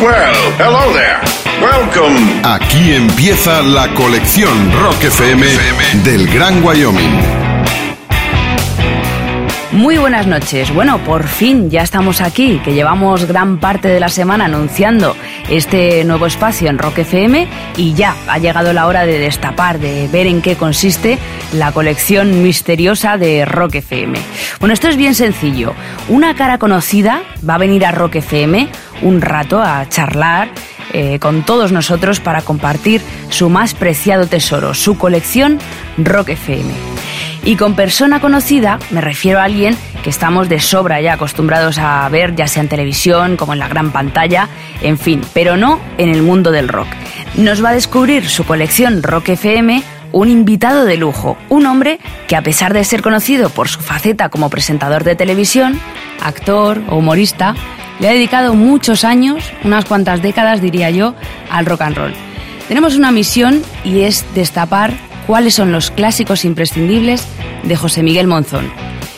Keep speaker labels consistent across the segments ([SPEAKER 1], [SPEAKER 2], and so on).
[SPEAKER 1] Well, hello there. Welcome.
[SPEAKER 2] Aquí empieza la colección Rock FM del Gran Wyoming.
[SPEAKER 3] Muy buenas noches. Bueno, por fin ya estamos aquí, que llevamos gran parte de la semana anunciando este nuevo espacio en Rock FM y ya ha llegado la hora de destapar, de ver en qué consiste la colección misteriosa de Rock FM. Bueno, esto es bien sencillo. Una cara conocida va a venir a Rock FM un rato a charlar eh, con todos nosotros para compartir su más preciado tesoro, su colección Rock FM. Y con persona conocida me refiero a alguien que estamos de sobra ya acostumbrados a ver, ya sea en televisión como en la gran pantalla, en fin, pero no en el mundo del rock. Nos va a descubrir su colección Rock FM un invitado de lujo, un hombre que a pesar de ser conocido por su faceta como presentador de televisión, actor o humorista, le ha dedicado muchos años, unas cuantas décadas diría yo, al rock and roll. Tenemos una misión y es destapar cuáles son los clásicos imprescindibles de José Miguel Monzón,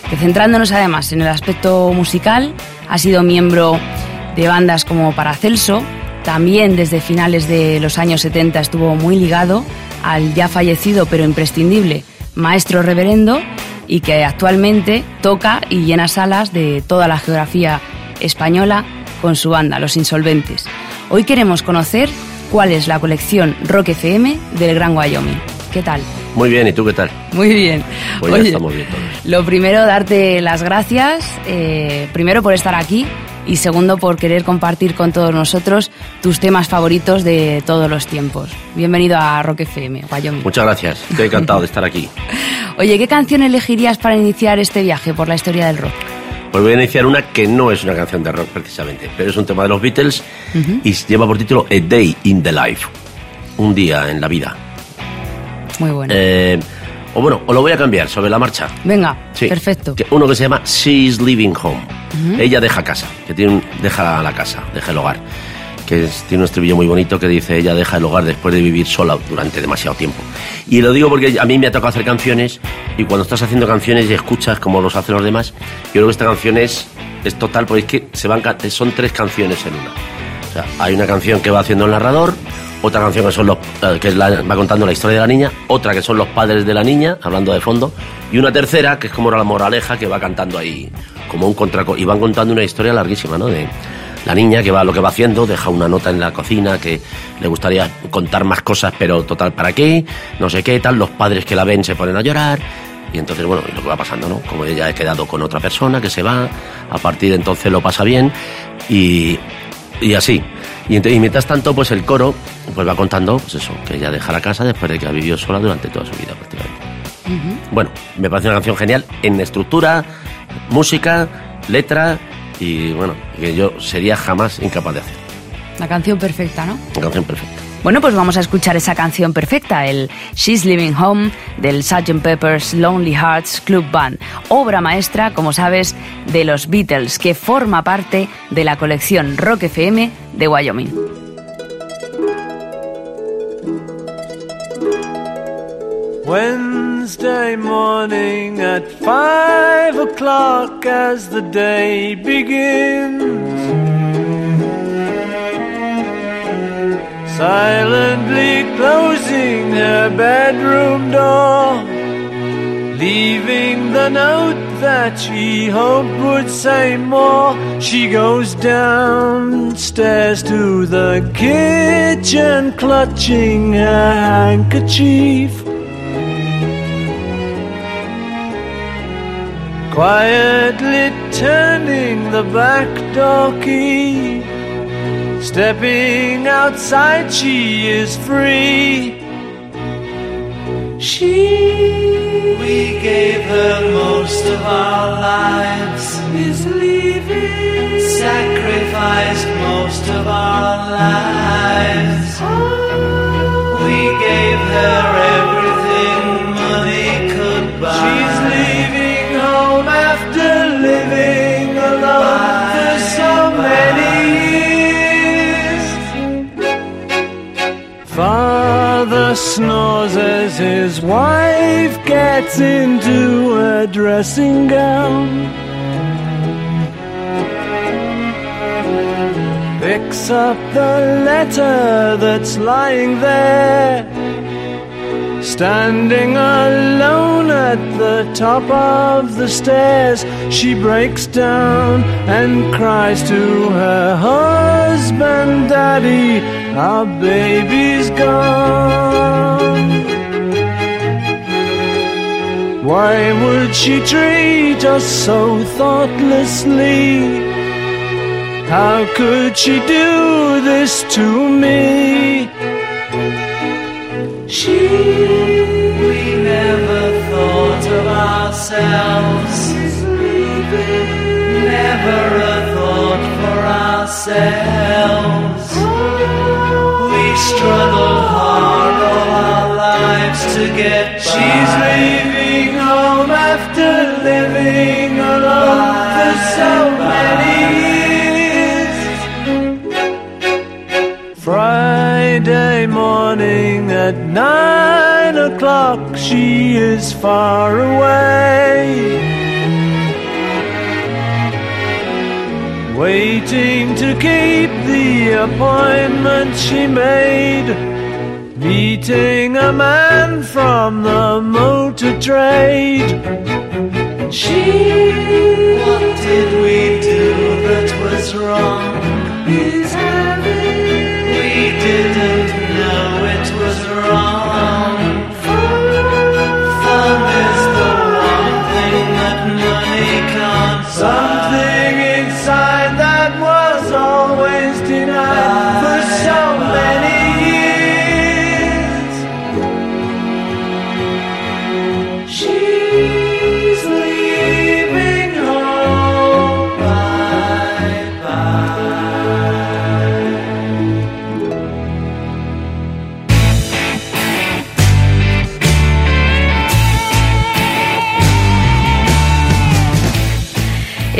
[SPEAKER 3] que centrándonos además en el aspecto musical, ha sido miembro de bandas como Paracelso, también desde finales de los años 70 estuvo muy ligado al ya fallecido pero imprescindible Maestro Reverendo y que actualmente toca y llena salas de toda la geografía española con su banda, Los Insolventes. Hoy queremos conocer cuál es la colección Rock FM del Gran Wyoming. ¿Qué tal?
[SPEAKER 4] Muy bien, ¿y tú qué tal?
[SPEAKER 3] Muy bien.
[SPEAKER 4] Pues ya estamos bien todos.
[SPEAKER 3] Lo primero, darte las gracias, eh, primero por estar aquí y segundo por querer compartir con todos nosotros tus temas favoritos de todos los tiempos. Bienvenido a Rock FM, Wyoming.
[SPEAKER 4] Muchas gracias, estoy encantado de estar aquí.
[SPEAKER 3] Oye, ¿qué canción elegirías para iniciar este viaje por la historia del rock?
[SPEAKER 4] Pues voy a iniciar una que no es una canción de rock precisamente, pero es un tema de los Beatles y lleva por título A Day in the Life, un día en la vida.
[SPEAKER 3] Muy bueno.
[SPEAKER 4] Eh, o bueno, o lo voy a cambiar sobre la marcha.
[SPEAKER 3] Venga,
[SPEAKER 4] Sí.
[SPEAKER 3] perfecto.
[SPEAKER 4] Que- uno que se llama She's Leaving Home. Ella deja casa, que tiene un- deja la casa, deja el hogar. Que tiene un estribillo muy bonito que dice ella deja el hogar después de vivir sola durante demasiado tiempo. Y lo digo porque a mí me ha tocado hacer canciones y cuando estás haciendo canciones y escuchas como los hacen los demás, yo creo que esta canción es, es total porque es que son tres canciones en una. O sea, hay una canción que va haciendo el narrador, otra canción que son los eh, que va contando la historia de la niña, otra que son los padres de la niña, hablando de fondo, y una tercera que es como la moraleja que va cantando ahí, como un contraco, y van contando una historia larguísima, ¿no? La niña que va lo que va haciendo, deja una nota en la cocina que le gustaría contar más cosas, pero total, ¿para qué? No sé qué, tal, los padres que la ven se ponen a llorar, y entonces, bueno, lo que va pasando, ¿no? Como ella ha quedado con otra persona que se va, a partir de entonces lo pasa bien, y, y así. Y mientras tanto, pues el coro pues va contando, pues eso, que ella deja la casa después de que ha vivido sola durante toda su vida prácticamente. Bueno, me parece una canción genial en estructura, música, letra y bueno, que yo sería jamás incapaz de hacer.
[SPEAKER 3] La canción perfecta, ¿no?
[SPEAKER 4] Una canción perfecta.
[SPEAKER 3] Bueno, pues vamos a escuchar esa canción perfecta, el She's Living Home del Sgt. Pepper's Lonely Hearts Club Band, obra maestra, como sabes, de los Beatles, que forma parte de la colección Rock FM de Wyoming.
[SPEAKER 5] Wednesday morning at five o'clock as the day begins. Silently closing her bedroom door, leaving the note that she hoped would say more. She goes downstairs to the kitchen, clutching her handkerchief. Quietly turning the back door key. Stepping outside, she is free. She, we gave her most of our lives, is leaving. Sacrificed most of our lives. Oh. We gave her everything money could buy. She's leaving snores as his wife gets into a dressing gown. Picks picks up the letter that's lying there. Standing alone at the top of the stairs, she breaks down and cries to her husband, Daddy, our baby's gone. Why would she treat us so thoughtlessly? How could she do this to me? She, we never thought of ourselves. Never a thought for ourselves. Struggled hard all our lives to get by. She's leaving home after living alone for so many years. Friday morning at nine o'clock, she is far away. Waiting to keep the appointment she made. Meeting a man from the motor trade. She, what did we do that was wrong?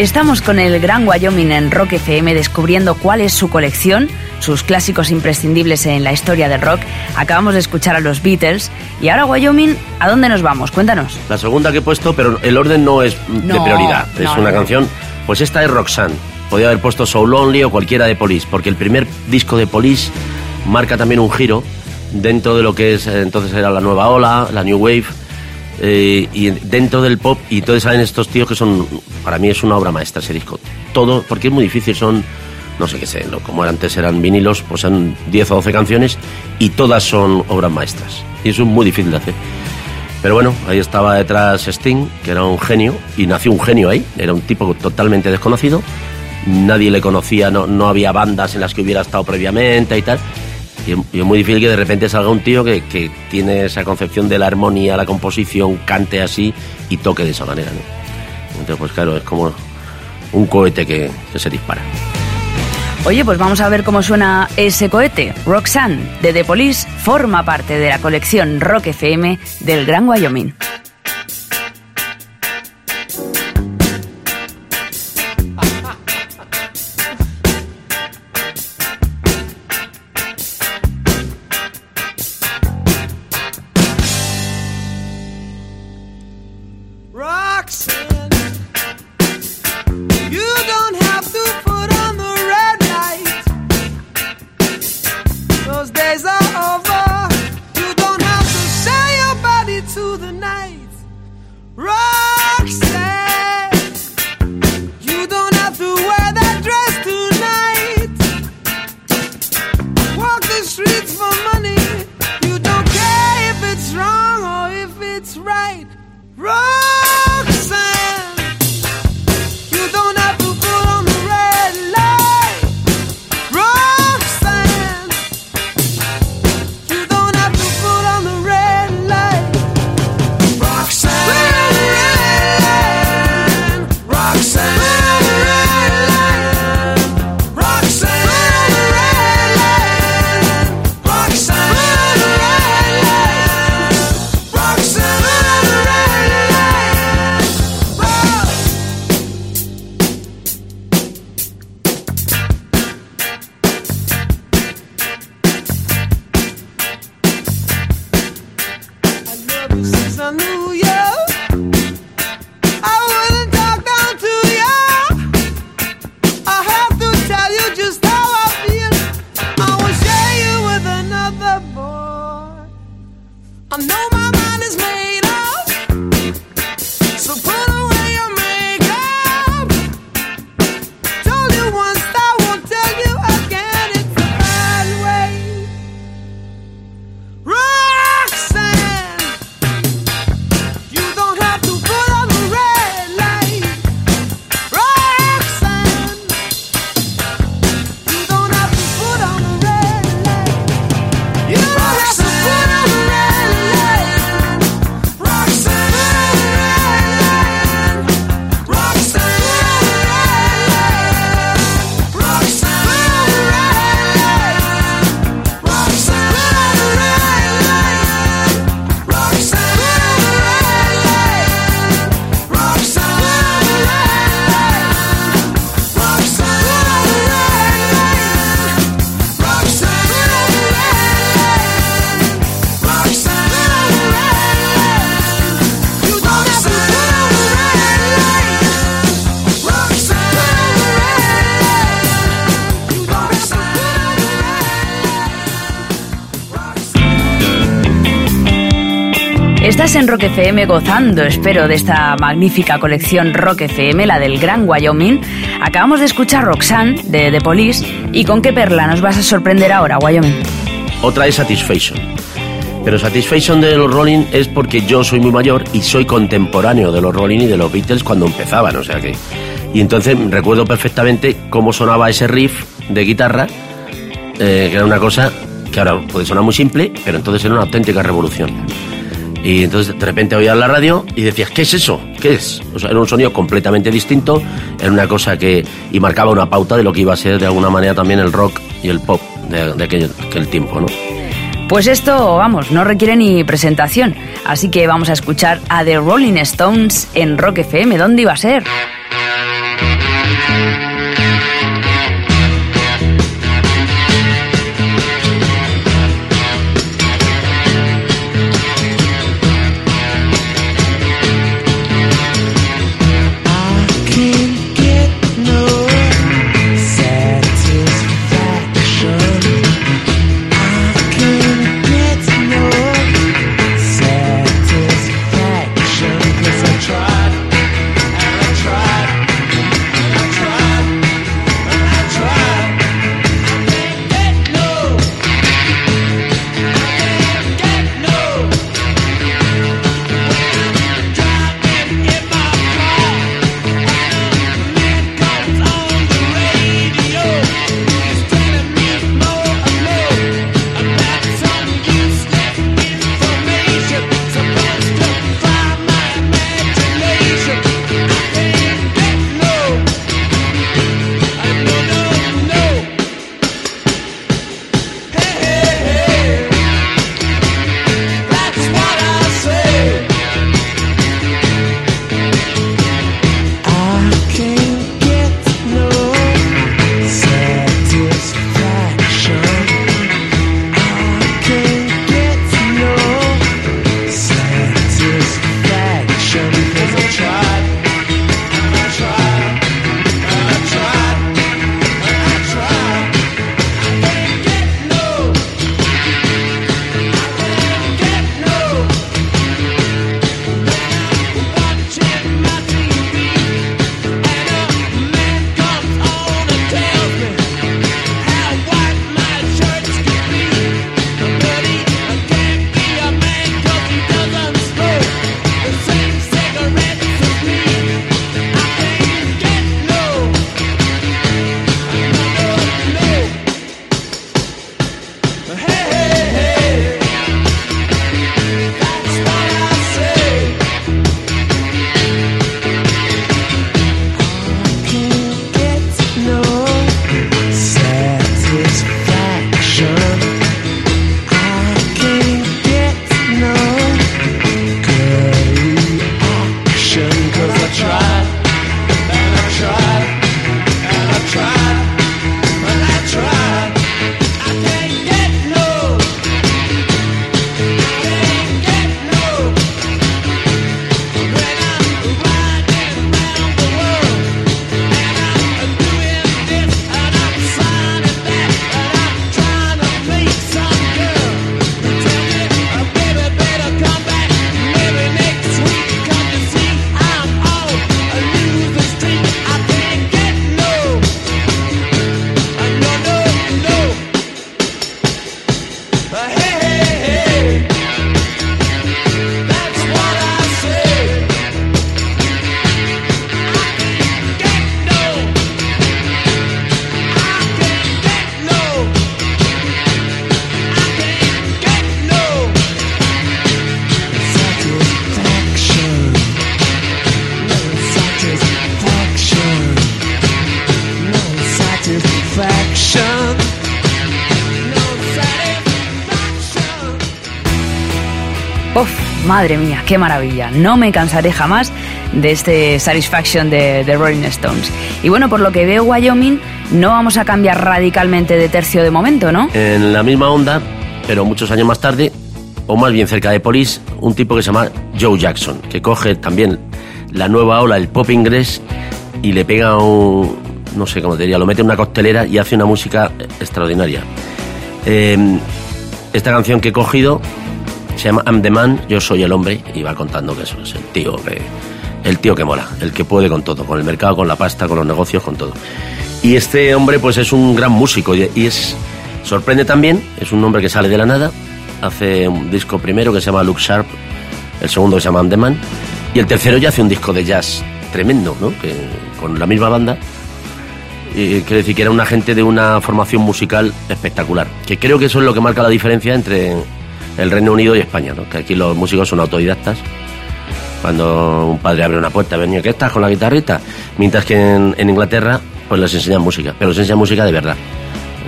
[SPEAKER 3] Estamos con el Gran Wyoming en Rock FM descubriendo cuál es su colección, sus clásicos imprescindibles en la historia del rock. Acabamos de escuchar a los Beatles y ahora Wyoming, ¿a dónde nos vamos? Cuéntanos.
[SPEAKER 4] La segunda que he puesto, pero el orden no es de prioridad. Es
[SPEAKER 3] no,
[SPEAKER 4] una
[SPEAKER 3] no.
[SPEAKER 4] canción. Pues esta es Roxanne. Podría haber puesto So Lonely o cualquiera de Police, porque el primer disco de Police marca también un giro dentro de lo que es entonces era la nueva ola, la New Wave. Eh, y dentro del pop, y entonces salen estos tíos que son, para mí es una obra maestra ese disco. Todo, porque es muy difícil, son, no sé qué sé, ¿no? como antes eran vinilos, pues son 10 o 12 canciones y todas son obras maestras. Y eso es muy difícil de hacer. Pero bueno, ahí estaba detrás Sting, que era un genio, y nació un genio ahí, era un tipo totalmente desconocido, nadie le conocía, no, no había bandas en las que hubiera estado previamente y tal. Y, es muy difícil que de repente salga un tío que, que tiene esa concepción de la armonía, la composición, cante así y toque de esa manera. ¿no? Entonces, pues claro, es como un cohete que, que se dispara.
[SPEAKER 3] Oye, pues vamos a ver cómo suena ese cohete. Roxanne, de The Police, forma parte de la colección Rock FM del Gran Wyoming.
[SPEAKER 6] I knew you. En Rock FM gozando, espero, de esta magnífica colección Rock FM, la del Gran Wyoming. Acabamos de escuchar Roxanne de The Police. ¿Y con qué perla nos vas a sorprender ahora, Wyoming?
[SPEAKER 4] Otra es Satisfaction. Pero Satisfaction de los Rolling es porque yo soy muy mayor y soy contemporáneo de los Rolling y de los Beatles cuando empezaban, o sea que... Y entonces recuerdo perfectamente cómo sonaba ese riff de guitarra, eh, que era una cosa que ahora puede sonar muy simple, pero entonces era una auténtica revolución. Y entonces de repente oías la radio y decías, ¿qué es eso? ¿Qué es? Era un sonido completamente distinto, era una cosa que... y marcaba una pauta de lo que iba a ser de alguna manera también el rock y el pop de, aquel tiempo, ¿no?
[SPEAKER 6] Pues esto, vamos, no requiere ni presentación. Así que vamos a escuchar a The Rolling Stones en Rock FM. ¿Dónde iba a ser? Madre mía, qué maravilla. No me cansaré jamás de este Satisfaction de, de Rolling Stones. Y bueno, por lo que veo, Wyoming, no vamos a cambiar radicalmente de tercio de momento, ¿no?
[SPEAKER 4] En la misma onda, pero muchos años más tarde, o más bien cerca de Police, un tipo que se llama Joe Jackson, que coge también la nueva ola, el pop inglés, y le pega un, no sé cómo te diría, lo mete en una costelera y hace una música extraordinaria. Eh, esta canción que he cogido Se llama I'm the Man, yo soy el hombre, y va contando que eso es el tío que, el tío que mola, el que puede con todo, con el mercado, con la pasta, con los negocios, con todo. Y este hombre, pues es un gran músico y, es sorprende también, es un hombre que sale de la nada, hace un disco primero que se llama Look Sharp, el segundo que se llama I'm the Man, y el tercero ya hace un disco de jazz tremendo, ¿no? Que, con la misma banda. Y quiero decir que era una gente de una formación musical espectacular. Que creo que eso es lo que marca la diferencia entre el Reino Unido y España, ¿no? Que aquí los músicos son autodidactas. Cuando un padre abre una puerta, venía, ¿qué estás con la guitarrita? Mientras que en, en Inglaterra, pues les enseñan música, pero les enseñan música de verdad.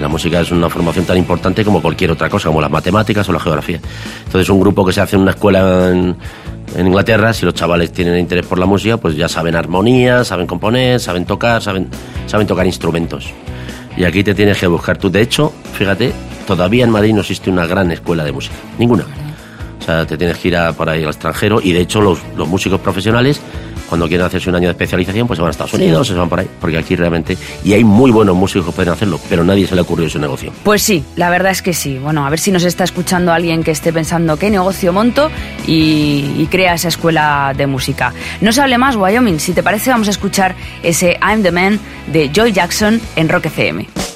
[SPEAKER 4] La música es una formación tan importante como cualquier otra cosa, como las matemáticas o la geografía. Entonces, un grupo que se hace en una escuela en, en Inglaterra, si los chavales tienen interés por la música, pues ya saben armonía, saben componer, saben tocar, saben, saben tocar instrumentos. Y aquí te tienes que buscar tú. De hecho, fíjate, todavía en Madrid no existe una gran escuela de música. Ninguna. O sea, te tienes que ir a, por ahí al extranjero. Y de hecho, los, los músicos profesionales, cuando quieren hacerse un año de especialización, pues se van a Estados Unidos, se van por ahí. Porque aquí realmente. Y hay muy buenos músicos que pueden hacerlo, pero nadie se le ocurrió ese negocio.
[SPEAKER 7] Pues sí, la verdad es que sí. Bueno, a ver si nos está escuchando alguien que esté pensando qué negocio monto y, y crea esa escuela de música. No se hable más, Wyoming. Si te parece, vamos a escuchar ese I'm the Man de Joy Jackson en Rock FM.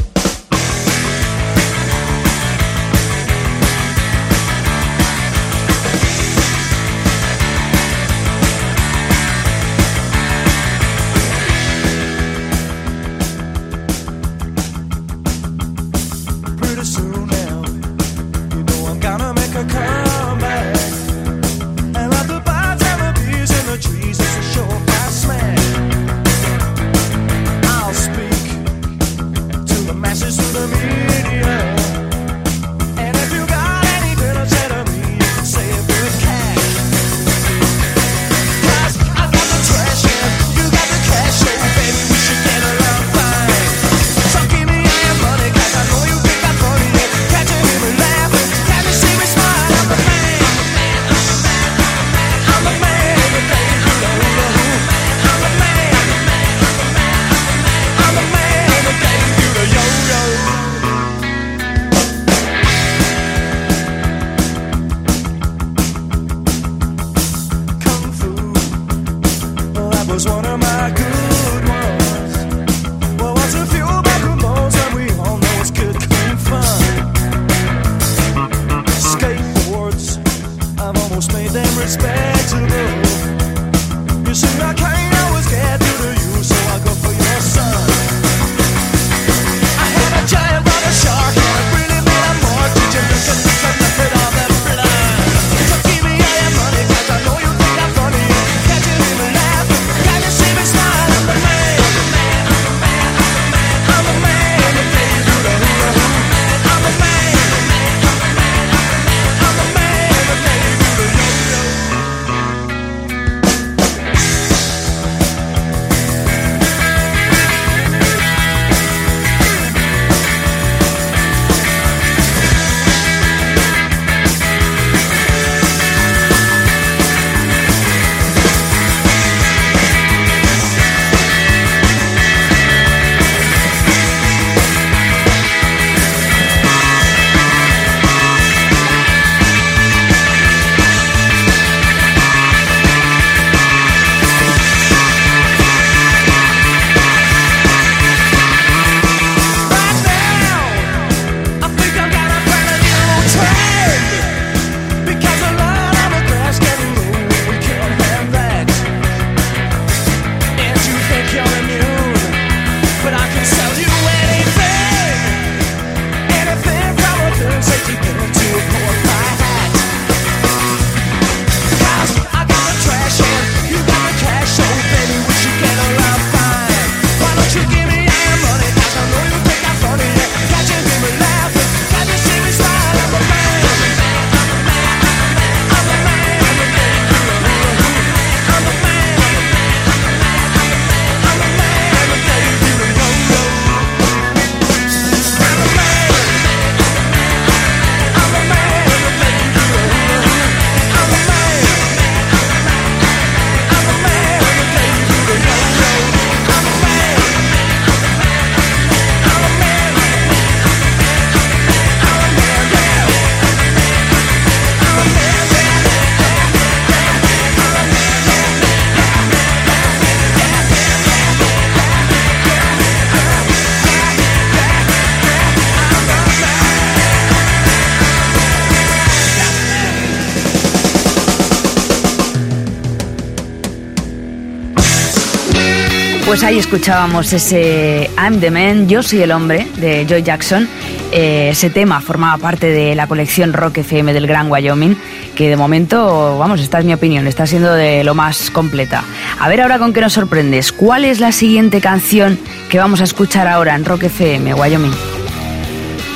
[SPEAKER 3] Pues ahí escuchábamos ese I'm the Man, Yo soy el hombre de Joy Jackson. Eh, ese tema formaba parte de la colección Rock FM del Gran Wyoming, que de momento, vamos, esta es mi opinión, está siendo de lo más completa. A ver ahora con qué nos sorprendes. ¿Cuál es la siguiente canción que vamos a escuchar ahora en Rock FM, Wyoming?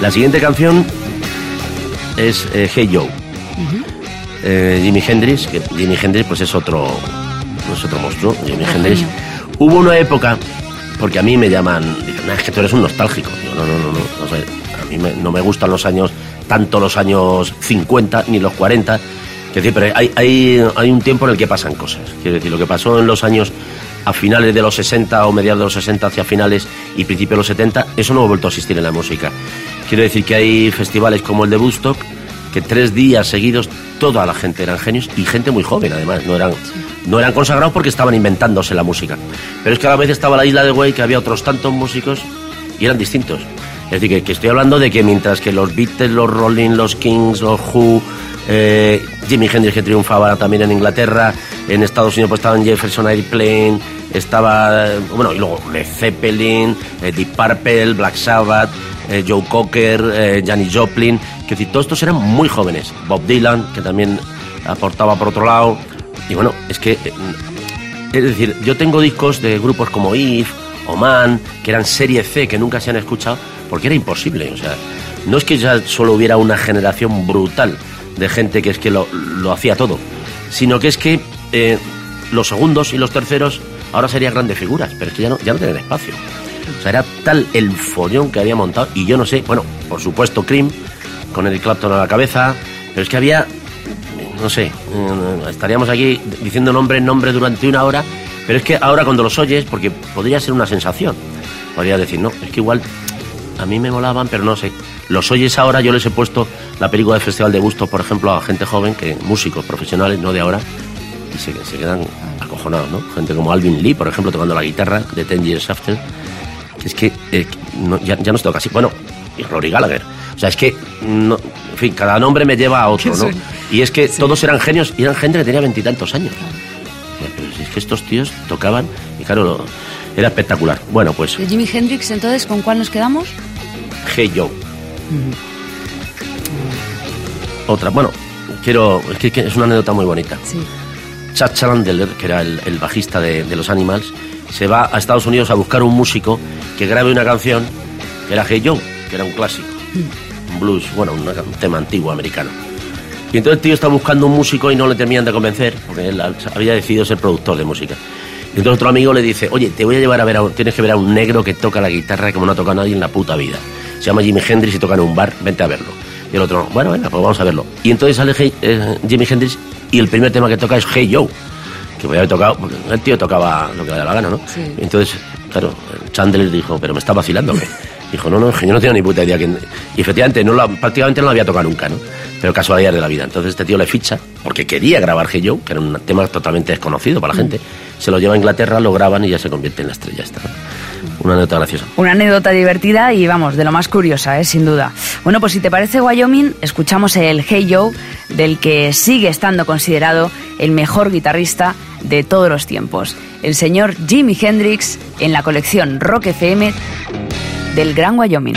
[SPEAKER 4] La siguiente canción es eh, Hey Joe. Eh, Jimi Hendrix, que Jimi Hendrix pues es otro, es otro monstruo, Jimi Hendrix. Hubo una época, porque a mí me llaman, dicen, "Nah, es que tú eres un nostálgico. No, no, no, no, no a mí me- no me gustan los años, tanto los años 50 ni los 40. Quiero decir, pero hay, hay, hay un tiempo en el que pasan cosas. Quiero decir, lo que pasó en los años a finales de los 60 o mediados de los 60 hacia finales y principios de los 70, eso no ha vuelto a existir en la música. Quiero decir que hay festivales como el de Woodstock, que tres días seguidos toda la gente eran genios y gente muy joven además, no eran, no eran consagrados porque estaban inventándose la música. Pero es que a la vez estaba la isla de Güey, que había otros tantos músicos y eran distintos. Es decir, que, estoy hablando de que mientras que los Beatles, los Rolling, los Kings, los Who, eh, Jimi Hendrix que triunfaba también en Inglaterra, en Estados Unidos pues estaban Jefferson Airplane, estaba, bueno, y luego Led Zeppelin, eh, Deep Purple, Black Sabbath, eh, Joe Cocker, eh, Janis Joplin, que decir, todos estos eran muy jóvenes. Bob Dylan, que también aportaba por otro lado. Y bueno, es que, eh, es decir, yo tengo discos de grupos como If, Oman, que eran serie C, que nunca se han escuchado, porque era imposible. O sea, no es que ya solo hubiera una generación brutal de gente que es que lo, lo hacía todo, sino que es que eh, los segundos y los terceros ahora serían grandes figuras, pero es que ya no, ya no tienen espacio. O sea, era tal el follón que había montado, y yo no sé, bueno, por supuesto, Cream, con Eric Clapton a la cabeza, pero es que había, no sé, eh, estaríamos aquí diciendo nombre en nombre durante una hora, pero es que ahora cuando los oyes, porque podría ser una sensación, podría decir, no, es que igual a mí me molaban, pero no sé. Los oyes ahora, yo les he puesto la película del Festival de Bustos, por ejemplo, a gente joven, que músicos profesionales, no de ahora, y se, se quedan acojonados, ¿no? Gente como Alvin Lee, por ejemplo, tocando la guitarra de Ten Years After. Es que eh, no- ya, ya toca así. Bueno, y Rory Gallagher. O sea, es que, no- en fin, cada nombre me lleva a otro, ¿no? Y es que todos eran genios y eran gente que tenía veintitantos años. Si es que estos tíos tocaban y claro, lo- era espectacular. Bueno, pues
[SPEAKER 3] De Jimi Hendrix, entonces, ¿con cuál nos quedamos?
[SPEAKER 4] Hey Joe. Otra, bueno, quiero, es que, que es una anécdota muy bonita.
[SPEAKER 3] Sí.
[SPEAKER 4] Chad Chandler, que era el, el bajista de, de los Animals, se va a Estados Unidos a buscar un músico que grabe una canción que era Hey Joe, que era un clásico, un blues, bueno, un tema antiguo americano. Y entonces el tío está buscando un músico y no le terminan de convencer, porque él había decidido ser productor de música. Y entonces otro amigo le dice, oye, te voy a llevar a ver, a, un- tienes que ver a un negro que toca la guitarra como no ha tocado nadie en la puta vida. Se llama Jimi Hendrix y toca en un bar, vente a verlo. Y el otro, bueno, venga, pues vamos a verlo. Y entonces sale Hey- eh, Jimi Hendrix y el primer tema que toca es Hey Joe, que podía haber tocado, porque el tío tocaba lo que le daba la gana, ¿no?
[SPEAKER 3] Sí.
[SPEAKER 4] Entonces, claro, Chandler dijo, pero me está vacilando, ¿qué? Dijo, no, no, que yo no tengo ni puta idea. quién-". Y efectivamente, no la- prácticamente no la había tocado nunca, ¿no? Pero casualidades de la vida. Entonces este tío le ficha, porque quería grabar Hey Joe, que era un tema totalmente desconocido para la gente. Se lo lleva a Inglaterra, lo graban y ya se convierte en la estrella esta. Una anécdota graciosa.
[SPEAKER 3] Una anécdota divertida y vamos, de lo más curiosa, ¿eh? sin duda. Bueno, pues si te parece Wyoming, escuchamos el Hey Joe, del que sigue estando considerado el mejor guitarrista de todos los tiempos. El señor Jimi Hendrix en la colección Rock FM del Gran Wyoming.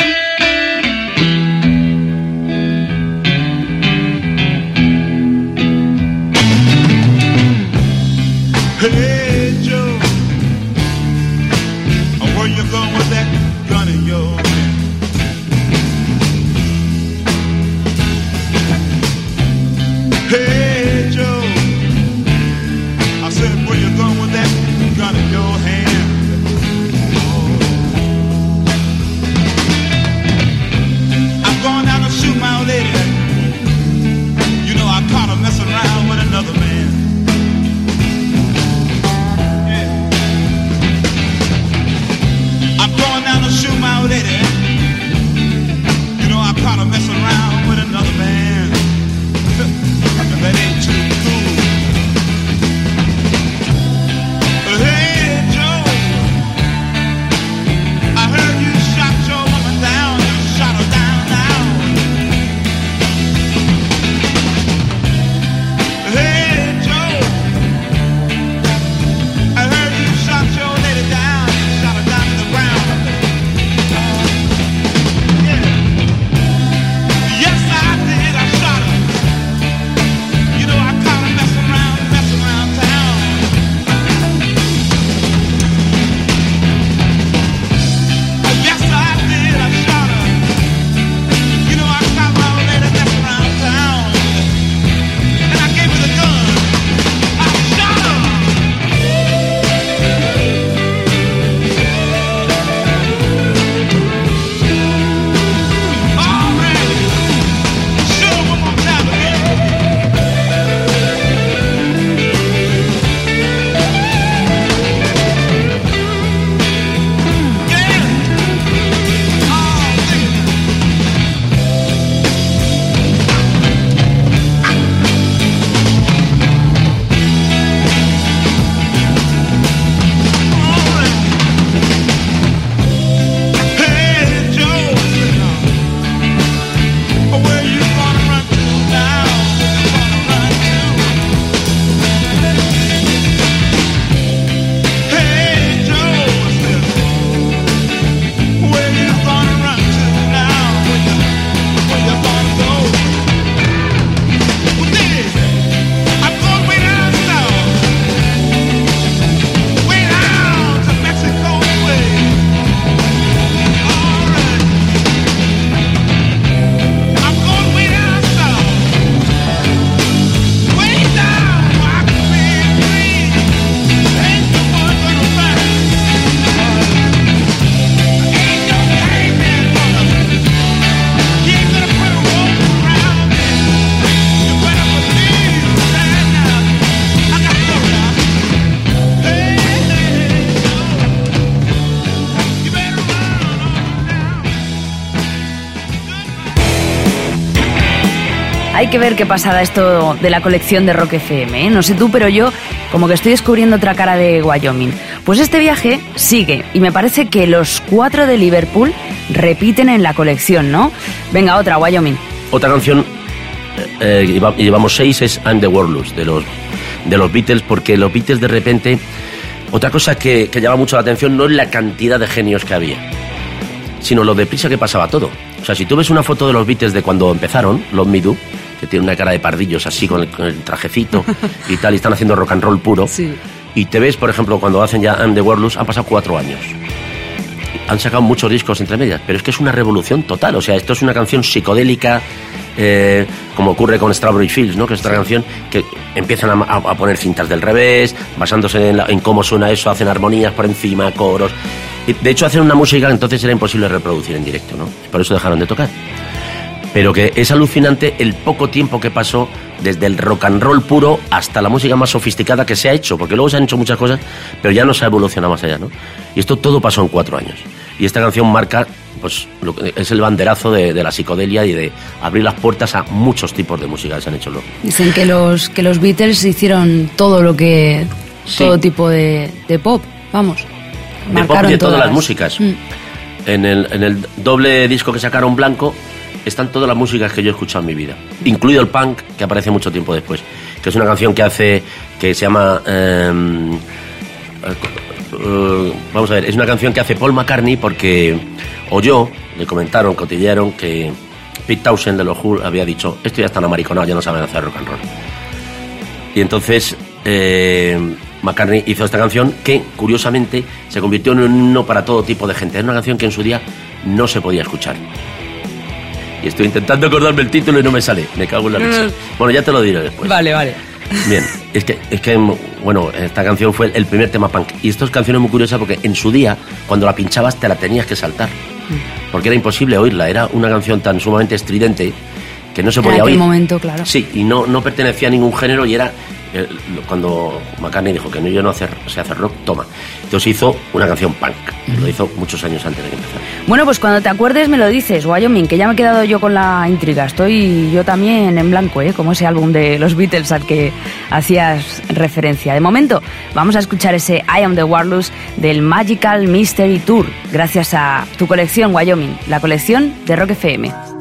[SPEAKER 3] Ver qué pasará esto de la colección de Rock FM. ¿eh? No sé tú, pero yo como que estoy descubriendo otra cara de Wyoming. Pues este viaje sigue y me parece que los cuatro de Liverpool repiten en la colección, ¿no? Venga, otra, Wyoming.
[SPEAKER 4] Otra canción, eh, eh, lleva- llevamos seis, es I'm the Warlords, de los, de los Beatles, porque los Beatles de repente, otra cosa que, que llama mucho la atención no es la cantidad de genios que había, sino lo deprisa que pasaba todo. O sea, si tú ves una foto de los Beatles de cuando empezaron, los Me Do, que tiene una cara de pardillos así con el, con el trajecito y tal, y están haciendo rock and roll puro,
[SPEAKER 3] Sí.
[SPEAKER 4] y te ves, por ejemplo, cuando hacen ya I'm the Warlords, han pasado cuatro años han sacado muchos discos entre medias, pero es que es una revolución total. O sea, esto es una canción psicodélica, eh, como ocurre con Strawberry Fields, ¿no? Que es otra canción que empiezan a, a- poner cintas del revés, basándose en, la- en cómo suena eso, hacen armonías por encima, coros. Y, de hecho, hacen una música que entonces era imposible reproducir en directo, ¿no? Por eso dejaron de tocar. Pero que es alucinante el poco tiempo que pasó desde el rock and roll puro hasta la música más sofisticada que se ha hecho, porque luego se han hecho muchas cosas, pero ya no se ha evolucionado más allá, ¿no? Y esto todo pasó en cuatro años. Y esta canción marca, pues, lo que- es el banderazo de, de la psicodelia y de abrir las puertas a muchos tipos de música que se han hecho luego.
[SPEAKER 3] Dicen que los, que los Beatles hicieron todo lo que...
[SPEAKER 4] Sí.
[SPEAKER 3] Todo tipo de, de pop, vamos.
[SPEAKER 4] De pop de todas las músicas.
[SPEAKER 3] Mm.
[SPEAKER 4] En el, en el doble disco que sacaron blanco están todas las músicas que yo he escuchado en mi vida, incluido el punk que aparece mucho tiempo después, que es una canción que hace que se llama em, eh, vamos a ver, es una canción que hace Paul McCartney porque oyó, le comentaron, cotillaron que Pete Townshend de los Who había dicho, esto ya están amariconados, ya no saben hacer rock and roll. Y entonces eh, McCartney hizo esta canción que, curiosamente, se convirtió en un himno para todo tipo de gente. Es una canción que en su día no se podía escuchar. Y estoy intentando acordarme el título y no me sale. Me cago en la risa. Bueno, ya te lo diré después.
[SPEAKER 3] Vale, vale.
[SPEAKER 4] Bien, es que, es que, bueno, esta canción fue el primer tema punk. Y esta canción es muy curiosa porque en su día, cuando la pinchabas, te la tenías que saltar. Porque era imposible oírla. Era una canción tan sumamente estridente que no se
[SPEAKER 3] En
[SPEAKER 4] podía
[SPEAKER 3] aquel
[SPEAKER 4] oír.
[SPEAKER 3] momento, claro.
[SPEAKER 4] Sí, y no, no pertenecía a ningún género y era. Cuando McCartney dijo que no, yo no hacer, sé hacer rock, toma. Entonces hizo una canción punk. Lo hizo muchos años antes de que empezara.
[SPEAKER 3] Bueno, pues cuando te acuerdes me lo dices, Wyoming, que ya me he quedado yo con la intriga. Estoy yo también en blanco, ¿eh? como ese álbum de los Beatles al que hacías referencia. De momento, vamos a escuchar ese I Am the Warlords del Magical Mystery Tour, gracias a tu colección, Wyoming, la colección de Rock FM.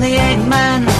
[SPEAKER 6] The Eggman.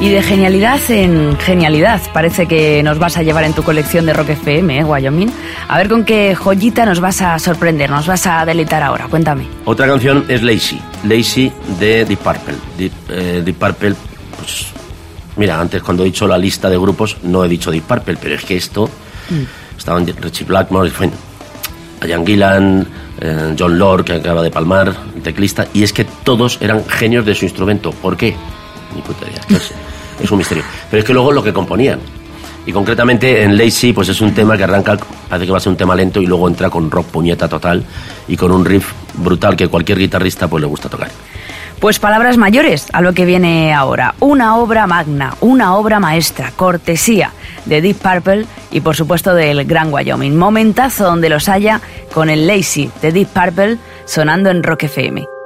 [SPEAKER 3] Y de genialidad en genialidad, parece que nos vas a llevar en tu colección de Rock FM, ¿eh, Wyoming? A ver con qué joyita nos vas a sorprender, nos vas a deleitar ahora, cuéntame.
[SPEAKER 4] Otra canción es Lazy, Lazy de Deep Purple. Eh, Purple, pues mira, antes cuando he dicho la lista de grupos no he dicho Deep Purple, pero es que esto estaban Richie Blackmore, bueno, Ian Gillan, eh, John Lord que acaba de palmar, el teclista, y es que todos eran genios de su instrumento. ¿Por qué? Ni puta idea, no sé, es un misterio. Pero es que luego lo que componían. Y concretamente en Lazy, pues es un tema que arranca, parece que va a ser un tema lento y luego entra con rock puñeta total y con un riff brutal que cualquier guitarrista pues le gusta tocar.
[SPEAKER 3] Pues palabras mayores a lo que viene ahora. Una obra magna, una obra maestra, cortesía de Deep Purple y por supuesto del Gran Wyoming. Momentazo donde los haya con el Lazy de Deep Purple sonando en Rock FM.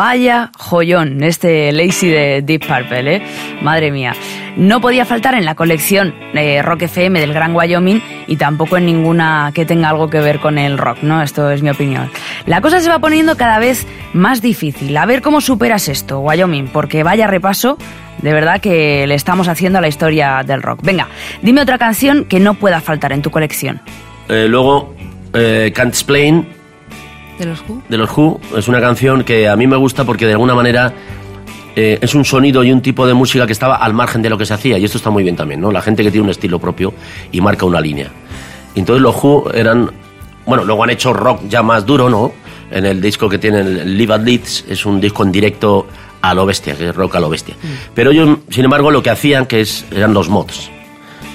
[SPEAKER 3] Vaya joyón este Lazy de Deep Purple, ¿eh? Madre mía. No podía faltar en la colección eh, Rock FM del Gran Wyoming y tampoco en ninguna que tenga algo que ver con el rock, ¿no? Esto es mi opinión. La cosa se va poniendo cada vez más difícil. A ver cómo superas esto, Wyoming, porque vaya repaso, de verdad que le estamos haciendo a la historia del rock. Venga, dime otra canción que no pueda faltar en tu colección.
[SPEAKER 4] Eh, luego, eh, Can't Explain
[SPEAKER 3] ¿De los Who?
[SPEAKER 4] de los Who es una canción que a mí me gusta porque de alguna manera eh, es un sonido y un tipo de música que estaba al margen de lo que se hacía y esto está muy bien también, ¿no? La gente que tiene un estilo propio y marca una línea. Entonces los Who eran, bueno, luego han hecho rock ya más duro, ¿no? En el disco que tienen, Live at Leeds, es un disco en directo a lo bestia, que es rock a lo bestia. Pero ellos, sin embargo, lo que hacían que es, eran los mods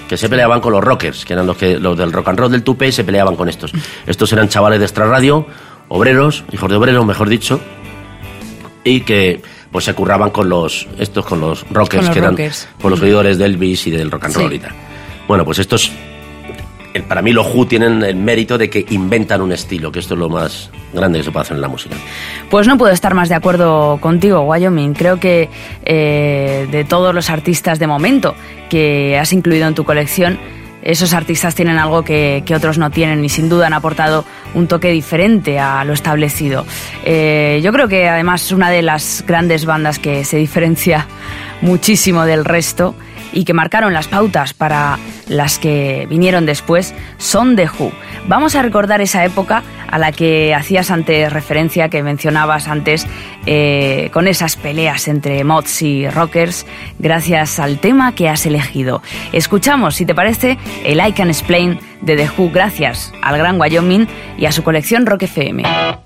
[SPEAKER 4] que se peleaban con los rockers, que eran los, que, los del rock and roll del tupe, y se peleaban con estos. Estos eran chavales de extra radio, obreros, hijos de obreros, mejor dicho, y que pues se curraban con los estos con los rockers
[SPEAKER 3] Con los
[SPEAKER 4] que eran
[SPEAKER 3] rockers.
[SPEAKER 4] con los seguidores de Elvis y del rock and
[SPEAKER 3] Sí.
[SPEAKER 4] roll y tal. Bueno, pues estos el- para mí los Who tienen el mérito de que inventan un estilo, que esto es lo más grande que se puede hacer en la música.
[SPEAKER 3] Pues no puedo estar más de acuerdo contigo, Wyoming. Creo que eh, de todos los artistas de momento que has incluido en tu colección, esos artistas tienen algo que, otros no tienen y sin duda han aportado un toque diferente a lo establecido. Eh, yo creo que además una de las grandes bandas que se diferencia muchísimo del resto y que marcaron las pautas para las que vinieron después son The Who. Vamos a recordar esa época a la que hacías antes referencia, que mencionabas antes, eh, con esas peleas entre mods y rockers, gracias al tema que has elegido. Escuchamos, si te parece, el I Can Explain de The Who, gracias al Gran Wyoming y a su colección Rock FM.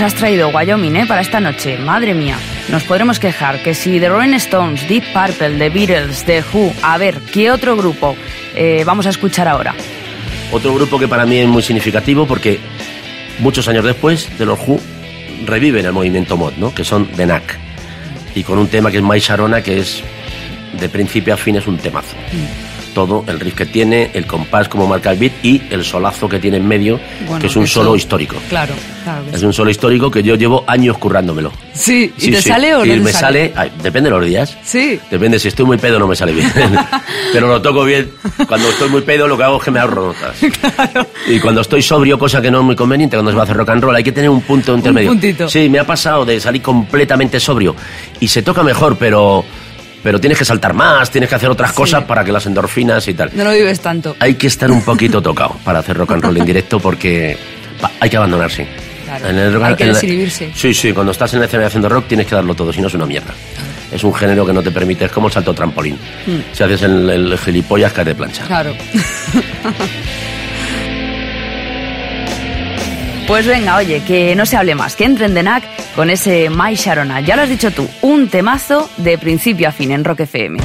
[SPEAKER 3] Nos has traído Wyoming ¿eh? para esta noche. Madre mía, nos podremos quejar que si The Rolling Stones, Deep Purple, The Beatles, The Who, a ver, ¿qué otro grupo eh, vamos a escuchar ahora?
[SPEAKER 4] Otro grupo que para mí es muy significativo porque muchos años después de los Who reviven el movimiento mod, ¿no? que son The Knack. Y con un tema que es My Sharona, que es de principio a fin es un temazo. Todo, el riff que tiene, el compás como marca el beat y el solazo que tiene en medio,
[SPEAKER 3] Bueno,
[SPEAKER 4] que es un solo histórico.
[SPEAKER 3] Claro,
[SPEAKER 4] Es
[SPEAKER 3] sí.
[SPEAKER 4] un solo histórico que yo llevo años currándomelo.
[SPEAKER 3] Sí, ¿y
[SPEAKER 4] Sí,
[SPEAKER 3] te
[SPEAKER 4] sí.
[SPEAKER 3] sale o no
[SPEAKER 4] Y
[SPEAKER 3] te
[SPEAKER 4] me sale, ay, depende de los días.
[SPEAKER 3] Sí.
[SPEAKER 4] Depende, si estoy muy pedo no me sale bien. Pero lo toco bien. Cuando estoy muy pedo lo que hago es que me ahorro notas. Y cuando estoy sobrio, cosa que no es muy conveniente cuando se va a hacer rock and roll, hay que tener un punto intermedio.
[SPEAKER 3] puntito.
[SPEAKER 4] Sí, me ha pasado de salir completamente sobrio. Y se toca mejor, pero, pero tienes que saltar más, tienes que hacer otras cosas para que las endorfinas y tal.
[SPEAKER 3] No lo vives tanto.
[SPEAKER 4] Hay que estar un poquito tocado para hacer rock and roll en directo porque hay que abandonarse.
[SPEAKER 3] Claro.
[SPEAKER 4] En el rock-
[SPEAKER 3] Hay que
[SPEAKER 4] en la-. Sí, sí, cuando estás en el escenario haciendo rock tienes que darlo todo, si no es una mierda. Es un género que no te permite, es como el salto trampolín.
[SPEAKER 3] Mm.
[SPEAKER 4] Si haces el, el gilipollas, caes de plancha.
[SPEAKER 3] Claro. Pues venga, oye, que no se hable más, que entren de NAC con ese My Sharona. Ya lo has dicho tú, un temazo de principio a fin en Rock FM.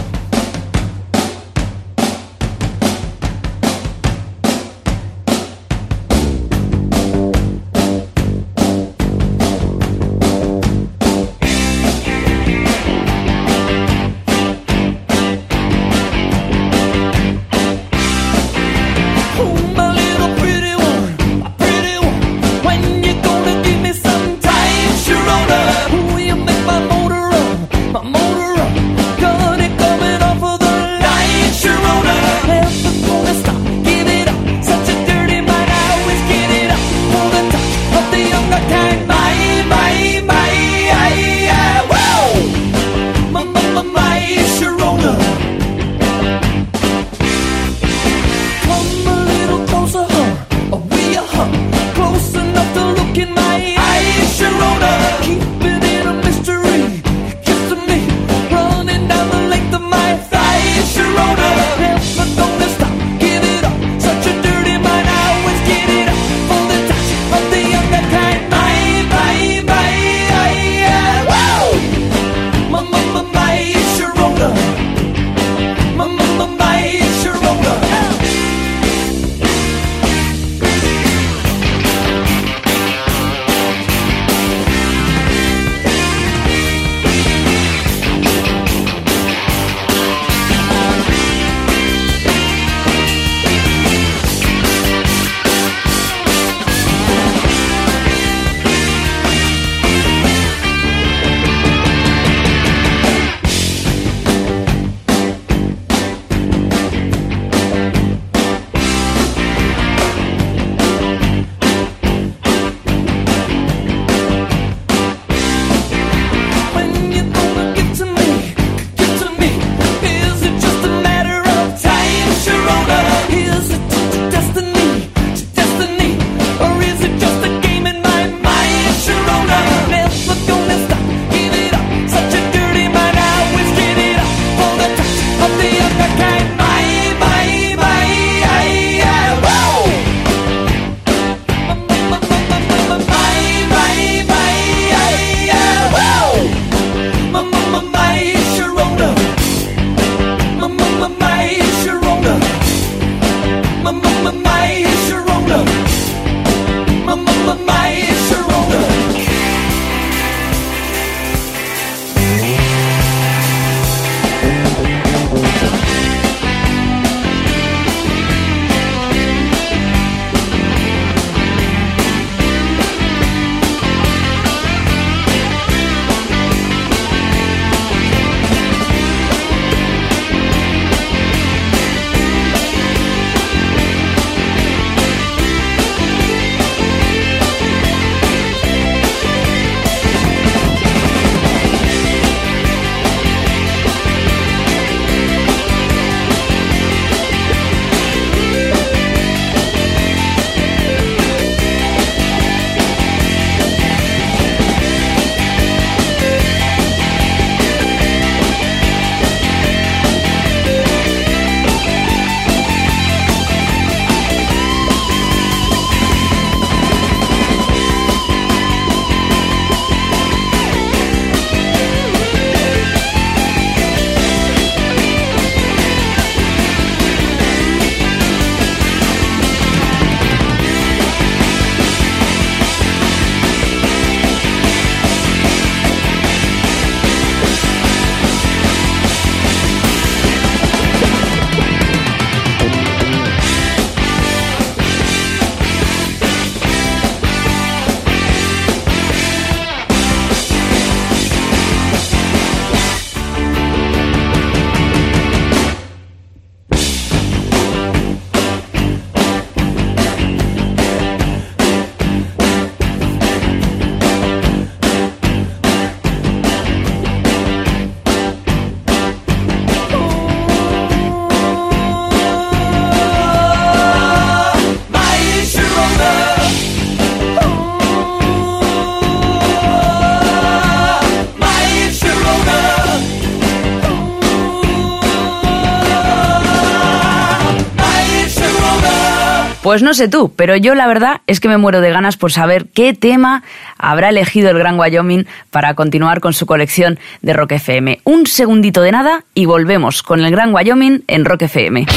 [SPEAKER 3] Pues no sé tú, pero yo la verdad es que me muero de ganas por saber qué tema habrá elegido el Gran Wyoming para continuar con su colección de Rock FM. Un segundito de nada y volvemos con el Gran Wyoming en Rock FM.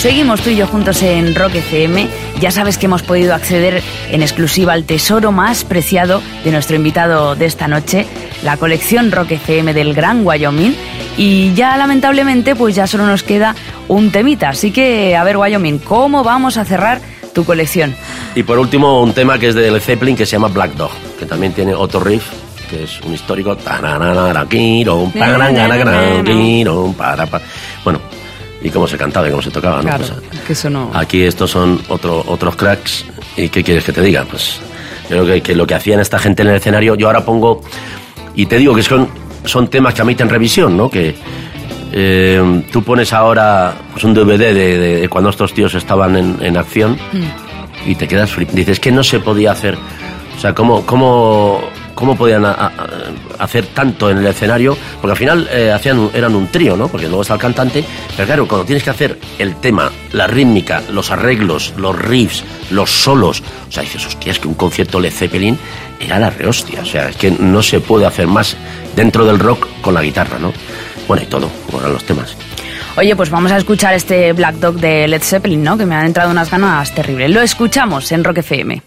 [SPEAKER 3] Seguimos tú y yo juntos en Rock FM. Ya sabes que hemos podido acceder en exclusiva al tesoro más preciado de nuestro invitado de esta noche, la colección Rock FM del Gran Wyoming. Y ya lamentablemente pues ya solo nos queda un temita. Así que, a ver Wyoming, ¿cómo vamos a cerrar tu colección?
[SPEAKER 4] Y por último, un tema que es de Led Zeppelin que se llama Black Dog, que también tiene otro riff, que es un histórico. Bueno, y cómo se cantaba y cómo se tocaba, ¿no?
[SPEAKER 3] Claro,
[SPEAKER 4] Pues,
[SPEAKER 3] que eso no...
[SPEAKER 4] Aquí estos son otro, otros cracks. ¿Y qué quieres que te diga? Pues yo creo que, que lo que hacían esta gente en el escenario, yo ahora pongo. Y te digo que son, son temas que admiten revisión, ¿no? Que eh, tú pones ahora pues, un DVD de, de- de cuando estos tíos estaban en, en acción y te quedas flip. Dices que no se podía hacer. O sea, ¿cómo, cómo, cómo podían a- a- hacer tanto en el escenario? Porque al final eh, hacían eran un trío, ¿no? Porque luego está el cantante. Pero claro, cuando tienes que hacer el tema, la rítmica, los arreglos, los riffs, los solos. O sea, dices, hostia, es que un concierto Led Zeppelin era la rehostia. O sea, es que no se puede hacer más dentro del rock con la guitarra, ¿no? Bueno, y todo, eran los temas.
[SPEAKER 3] Oye, pues vamos a escuchar este Black Dog de Led Zeppelin, ¿no? Que me han entrado unas ganas terribles. Lo escuchamos en Rock FM.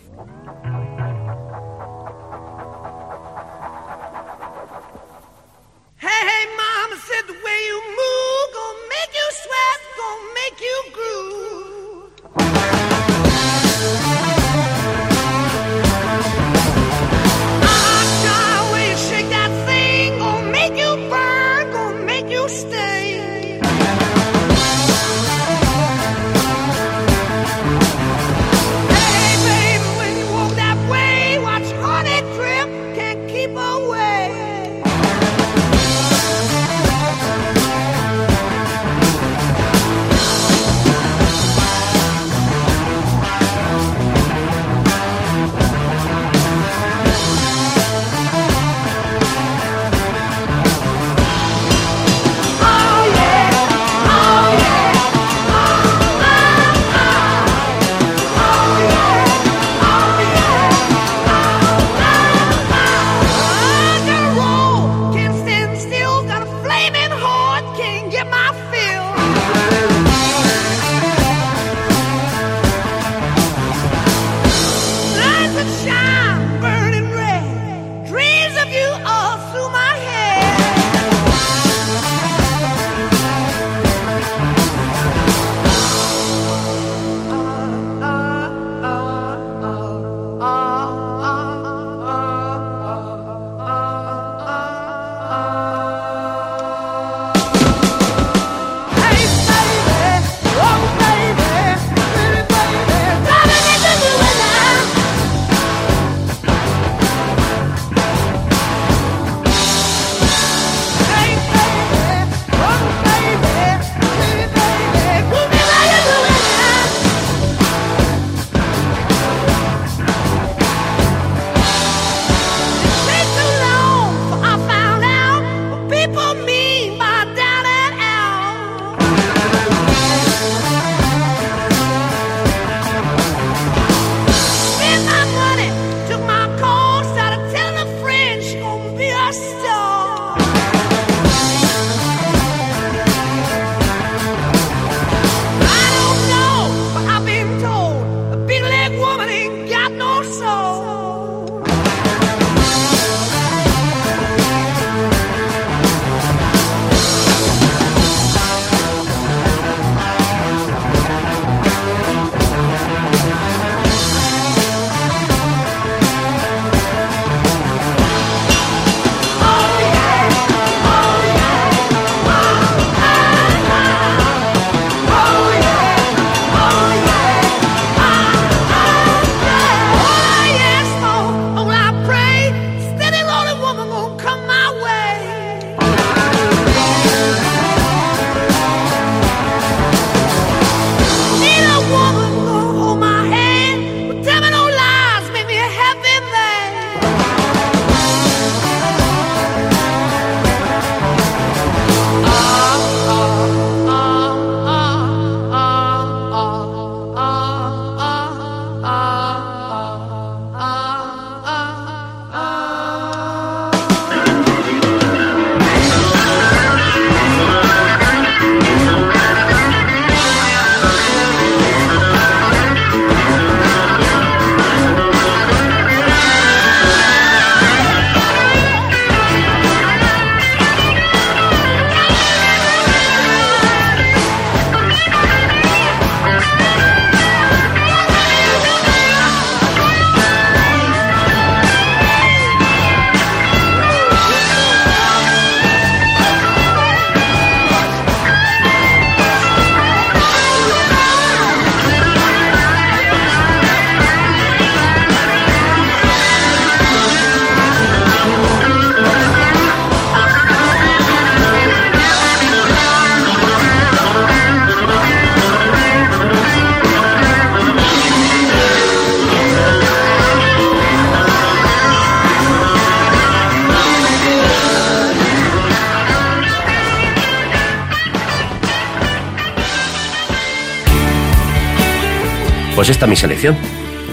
[SPEAKER 4] Pues esta es mi selección.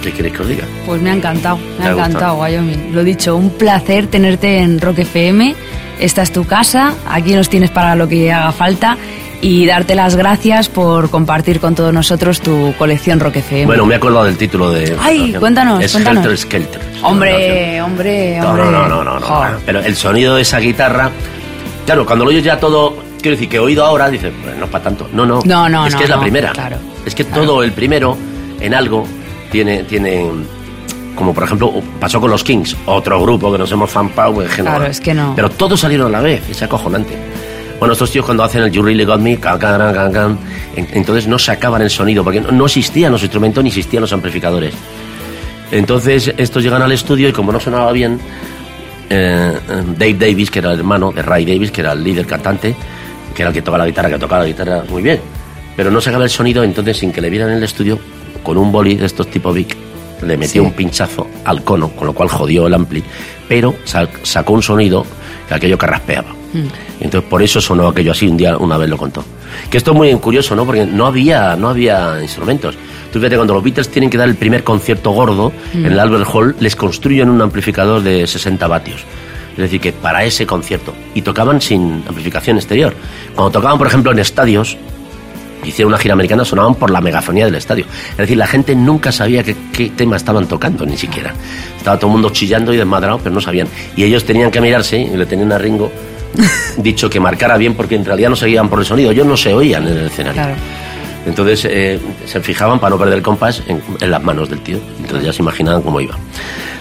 [SPEAKER 4] ¿Qué queréis que os diga?
[SPEAKER 3] Pues me ha encantado, me
[SPEAKER 4] ¿Te
[SPEAKER 3] ha encantado, Wyoming. Lo dicho, un placer tenerte en Rock FM. Esta es tu casa, aquí nos tienes para lo que haga falta y darte las gracias por compartir con todos nosotros tu colección Rock FM.
[SPEAKER 4] Bueno, me he acordado del título de.
[SPEAKER 3] Ay, cuéntanos,
[SPEAKER 4] Es
[SPEAKER 3] cuéntanos.
[SPEAKER 4] Helter Skelter.
[SPEAKER 3] hombre, hombre, hombre.
[SPEAKER 4] no, no, no, no, no. Pero el sonido de esa guitarra, claro, cuando lo oyes ya todo, quiero decir que he oído ahora, dices, "Pues no es para tanto. No, no.
[SPEAKER 3] No, no,
[SPEAKER 4] Es
[SPEAKER 3] no,
[SPEAKER 4] que es la primera.
[SPEAKER 3] claro,
[SPEAKER 4] Es que todo el primero, en algo, tiene, tiene. Como por ejemplo, pasó con los Kings, otro grupo que nos hemos en Génova.
[SPEAKER 3] Claro, es que no.
[SPEAKER 4] Pero todos salieron a la vez, es acojonante. Bueno, estos tíos cuando hacen el You Really Got Me, can, can, can, can, can, en- entonces no sacaban el sonido, porque no, no existían los instrumentos ni existían los amplificadores. Entonces estos llegan al estudio y como no sonaba bien, eh, eh, Dave Davis, que era el hermano de Ray Davis, que era el líder cantante, que era el que tocaba la guitarra, que tocaba la guitarra muy bien, pero no sacaba el sonido, entonces sin que le vieran en el estudio, con un boli de estos tipo Vic, le metió
[SPEAKER 3] Sí.
[SPEAKER 4] un pinchazo al cono, con lo cual jodió el ampli, pero sa- sacó un sonido que aquello que raspeaba. Entonces por eso sonó aquello así, un día una vez lo contó. Que esto es muy curioso, ¿no? Porque no había, no había instrumentos. Tú fíjate, cuando los Beatles tienen que dar el primer concierto gordo en el Albert Hall, les construyen un amplificador de 60 vatios. Es decir, que para ese concierto. Y tocaban sin amplificación exterior. Cuando tocaban, por ejemplo, en estadios, hicieron una gira americana, sonaban por la megafonía del estadio. Es decir, la gente nunca sabía qué, qué tema estaban tocando, ni siquiera. Estaba todo el mundo chillando y desmadrado, pero no sabían. Y ellos tenían que mirarse, y le tenían a Ringo dicho que marcara bien, porque en realidad no seguían por el sonido, ellos no se oían en el escenario.
[SPEAKER 3] Claro.
[SPEAKER 4] Entonces eh, se fijaban para no perder el compás en, en las manos del tío. Entonces ya se imaginaban cómo iba.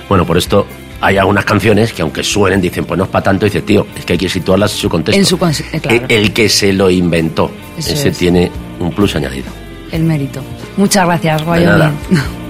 [SPEAKER 4] Bueno, por esto hay algunas canciones que aunque suenen, dicen, pues no es para tanto, dice, tío, es que hay que situarlas en su contexto.
[SPEAKER 3] En su con- eh, claro.
[SPEAKER 4] el, el que se lo inventó,
[SPEAKER 3] Eso
[SPEAKER 4] ese
[SPEAKER 3] es.
[SPEAKER 4] tiene un plus añadido.
[SPEAKER 3] El mérito. Muchas gracias. Wyoming.